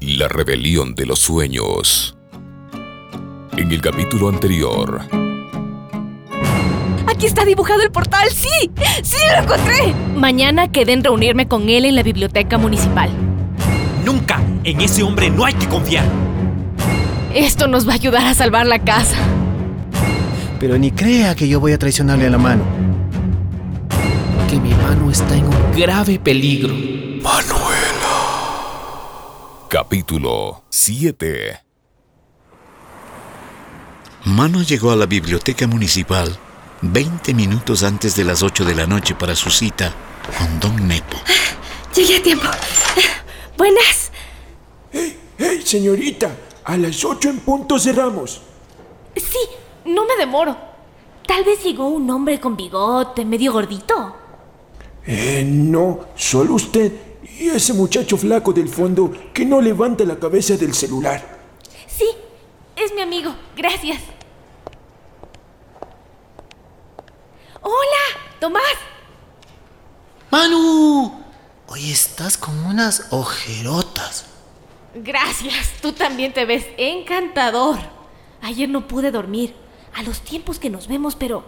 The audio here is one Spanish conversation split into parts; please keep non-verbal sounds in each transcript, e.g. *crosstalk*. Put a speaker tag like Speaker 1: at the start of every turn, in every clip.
Speaker 1: la rebelión de los sueños. En el capítulo anterior.
Speaker 2: Aquí está dibujado el portal, sí, sí lo encontré. Mañana quedé en reunirme con él en la biblioteca municipal.
Speaker 3: Nunca, en ese hombre no hay que confiar.
Speaker 2: Esto nos va a ayudar a salvar la casa.
Speaker 4: Pero ni crea que yo voy a traicionarle a la mano.
Speaker 5: Que mi mano está en un grave peligro.
Speaker 1: Manuela. Capítulo 7
Speaker 6: Mano llegó a la biblioteca municipal 20 minutos antes de las 8 de la noche para su cita con Don Nepo.
Speaker 2: Llegué a tiempo. Buenas.
Speaker 7: ¡Hey, hey, señorita! A las 8 en punto cerramos.
Speaker 2: Sí, no me demoro. Tal vez llegó un hombre con bigote, medio gordito.
Speaker 7: Eh, no, solo usted y ese muchacho flaco del fondo que no levanta la cabeza del celular.
Speaker 2: Sí, es mi amigo. Gracias. Hola, Tomás.
Speaker 4: Manu, hoy estás con unas ojerotas.
Speaker 2: Gracias, tú también te ves encantador. Ayer no pude dormir. A los tiempos que nos vemos, pero...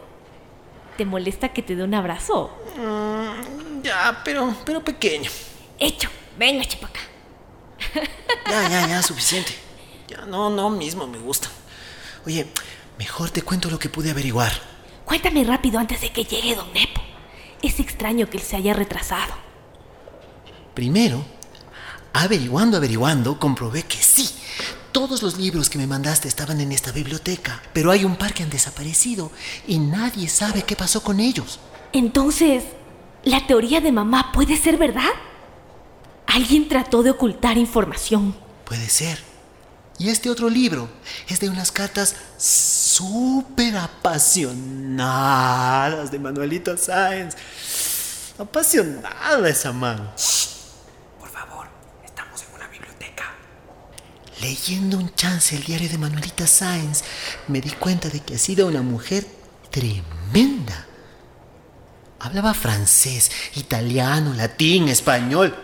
Speaker 2: ¿Te molesta que te dé un abrazo?
Speaker 4: Mm, ya, pero, pero pequeño.
Speaker 2: Hecho. Venga, chipaca.
Speaker 4: Ya, ya, ya, suficiente. Ya, no, no, mismo me gusta. Oye, mejor te cuento lo que pude averiguar.
Speaker 2: Cuéntame rápido antes de que llegue Don Nepo. Es extraño que él se haya retrasado.
Speaker 4: Primero, averiguando, averiguando, comprobé que sí. Todos los libros que me mandaste estaban en esta biblioteca, pero hay un par que han desaparecido y nadie sabe qué pasó con ellos.
Speaker 2: Entonces, ¿la teoría de mamá puede ser verdad? Alguien trató de ocultar información.
Speaker 4: Puede ser. Y este otro libro es de unas cartas súper apasionadas de Manuelita Sáenz. Apasionada esa man.
Speaker 3: Por favor, estamos en una biblioteca.
Speaker 4: Leyendo un chance el diario de Manuelita Sáenz, me di cuenta de que ha sido una mujer tremenda. Hablaba francés, italiano, latín, español.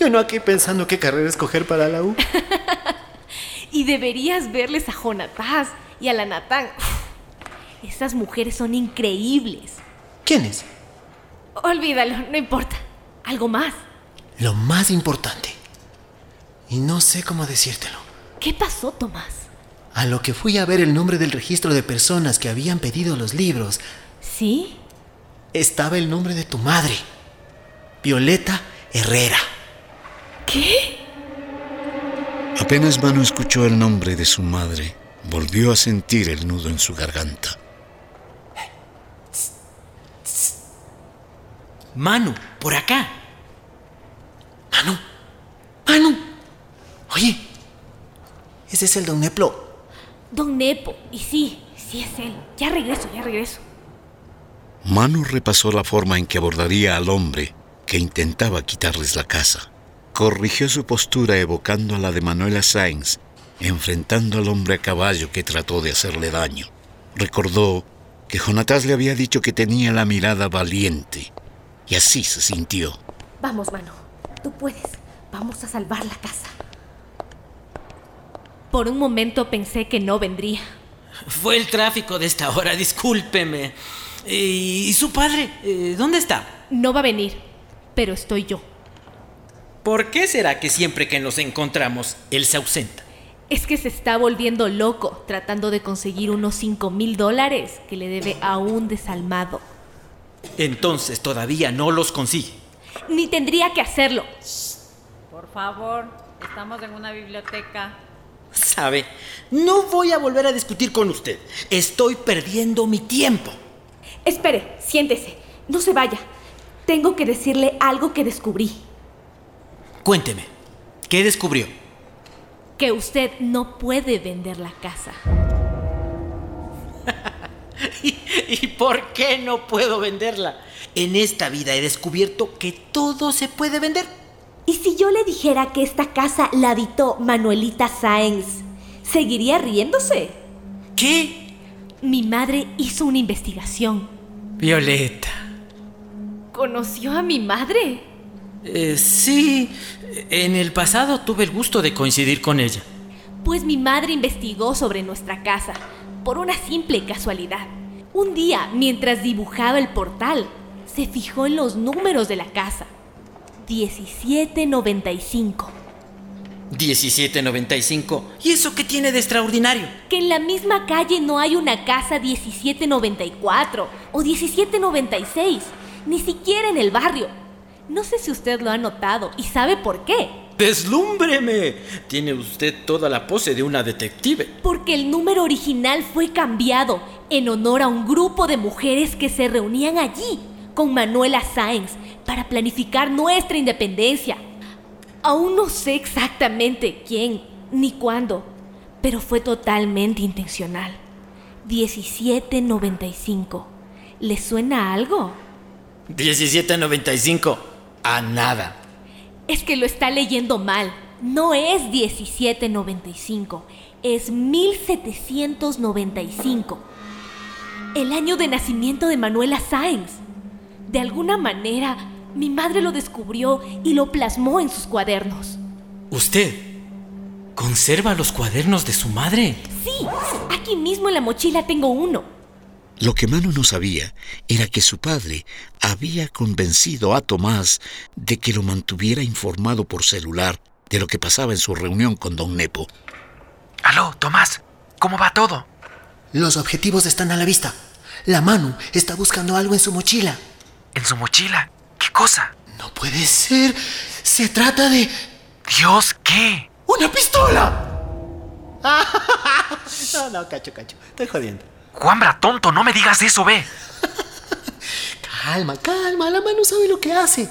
Speaker 4: Yo no aquí pensando qué carrera escoger para la U. *laughs*
Speaker 2: y deberías verles a Jonatás y a la Natán. Esas mujeres son increíbles.
Speaker 4: ¿Quiénes?
Speaker 2: Olvídalo, no importa. Algo más.
Speaker 4: Lo más importante. Y no sé cómo decírtelo.
Speaker 2: ¿Qué pasó, Tomás?
Speaker 4: A lo que fui a ver el nombre del registro de personas que habían pedido los libros.
Speaker 2: ¿Sí?
Speaker 4: Estaba el nombre de tu madre, Violeta Herrera.
Speaker 2: ¿Qué?
Speaker 6: Apenas Manu escuchó el nombre de su madre, volvió a sentir el nudo en su garganta.
Speaker 3: Manu, por acá.
Speaker 4: Manu, Manu. Oye, ese es el don Neplo.
Speaker 2: Don Nepo, y sí, sí es él. Ya regreso, ya regreso.
Speaker 6: Manu repasó la forma en que abordaría al hombre que intentaba quitarles la casa. Corrigió su postura evocando a la de Manuela Sainz, enfrentando al hombre a caballo que trató de hacerle daño. Recordó que Jonatás le había dicho que tenía la mirada valiente, y así se sintió.
Speaker 2: Vamos, Manu, tú puedes. Vamos a salvar la casa. Por un momento pensé que no vendría.
Speaker 3: Fue el tráfico de esta hora, discúlpeme. ¿Y su padre? Eh, ¿Dónde está?
Speaker 2: No va a venir, pero estoy yo.
Speaker 3: ¿Por qué será que siempre que nos encontramos, él se ausenta?
Speaker 2: Es que se está volviendo loco tratando de conseguir unos 5 mil dólares que le debe a un desalmado.
Speaker 3: Entonces todavía no los consigue.
Speaker 2: Ni tendría que hacerlo.
Speaker 8: Por favor, estamos en una biblioteca.
Speaker 3: Sabe, no voy a volver a discutir con usted. Estoy perdiendo mi tiempo.
Speaker 2: Espere, siéntese. No se vaya. Tengo que decirle algo que descubrí.
Speaker 3: Cuénteme. ¿Qué descubrió?
Speaker 2: Que usted no puede vender la casa. *laughs*
Speaker 3: ¿Y, y por qué no puedo venderla? En esta vida he descubierto que todo se puede vender.
Speaker 2: ¿Y si yo le dijera que esta casa la habitó Manuelita Sáenz? ¿Seguiría riéndose?
Speaker 3: ¿Qué?
Speaker 2: Mi madre hizo una investigación.
Speaker 3: Violeta.
Speaker 2: ¿Conoció a mi madre?
Speaker 3: Eh, sí, en el pasado tuve el gusto de coincidir con ella.
Speaker 2: Pues mi madre investigó sobre nuestra casa, por una simple casualidad. Un día, mientras dibujaba el portal, se fijó en los números de la casa. 1795.
Speaker 3: 1795. ¿Y eso qué tiene de extraordinario?
Speaker 2: Que en la misma calle no hay una casa 1794 o 1796, ni siquiera en el barrio. No sé si usted lo ha notado y sabe por qué.
Speaker 3: ¡Deslúmbreme! Tiene usted toda la pose de una detective.
Speaker 2: Porque el número original fue cambiado en honor a un grupo de mujeres que se reunían allí con Manuela Sáenz para planificar nuestra independencia. Aún no sé exactamente quién ni cuándo, pero fue totalmente intencional. 1795. ¿Le suena algo?
Speaker 3: 1795. A nada.
Speaker 2: Es que lo está leyendo mal. No es 1795, es 1795. El año de nacimiento de Manuela Sáenz. De alguna manera, mi madre lo descubrió y lo plasmó en sus cuadernos.
Speaker 3: ¿Usted conserva los cuadernos de su madre?
Speaker 2: Sí, aquí mismo en la mochila tengo uno.
Speaker 6: Lo que Manu no sabía era que su padre había convencido a Tomás de que lo mantuviera informado por celular de lo que pasaba en su reunión con don Nepo.
Speaker 5: Aló, Tomás, ¿cómo va todo?
Speaker 4: Los objetivos están a la vista. La Manu está buscando algo en su mochila.
Speaker 5: ¿En su mochila?
Speaker 4: No puede ser. Se trata de...
Speaker 5: Dios, ¿qué?
Speaker 4: ¡Una pistola! *laughs* no, no, cacho, cacho. Estoy jodiendo.
Speaker 5: Juanbra, tonto, no me digas eso, ve. *laughs*
Speaker 4: Calma, calma. La Manu sabe lo que hace.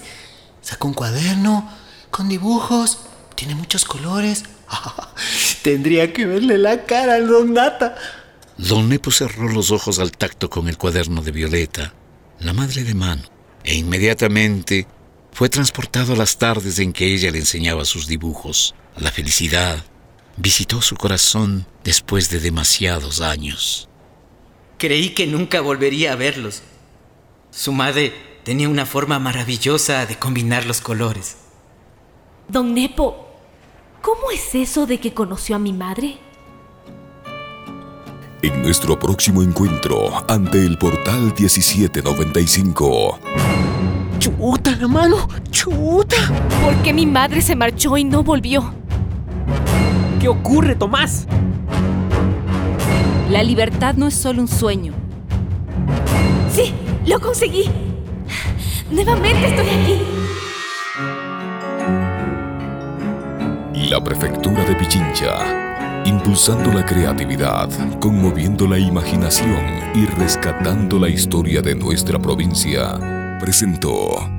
Speaker 4: Saca un cuaderno con dibujos. Tiene muchos colores. *laughs* Tendría que verle la cara al don Nata.
Speaker 6: Don Nepo cerró los ojos al tacto con el cuaderno de Violeta, la madre de Manu, e inmediatamente fue transportado a las tardes en que ella le enseñaba sus dibujos. La felicidad visitó su corazón después de demasiados años.
Speaker 3: Creí que nunca volvería a verlos. Su madre tenía una forma maravillosa de combinar los colores.
Speaker 2: Don Nepo, ¿cómo es eso de que conoció a mi madre?
Speaker 1: En nuestro próximo encuentro ante el portal 1795.
Speaker 4: ¡Chuta, la mano! ¡Chuta!
Speaker 2: ¿Por qué mi madre se marchó y no volvió?
Speaker 9: ¿Qué ocurre, Tomás?
Speaker 8: La libertad no es solo un sueño.
Speaker 2: ¡Sí! ¡Lo conseguí! ¡Nuevamente estoy aquí!
Speaker 1: La prefectura de Pichincha, impulsando la creatividad, conmoviendo la imaginación y rescatando la historia de nuestra provincia, presentó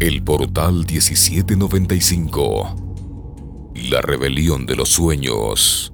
Speaker 1: El Portal 1795, La Rebelión de los Sueños.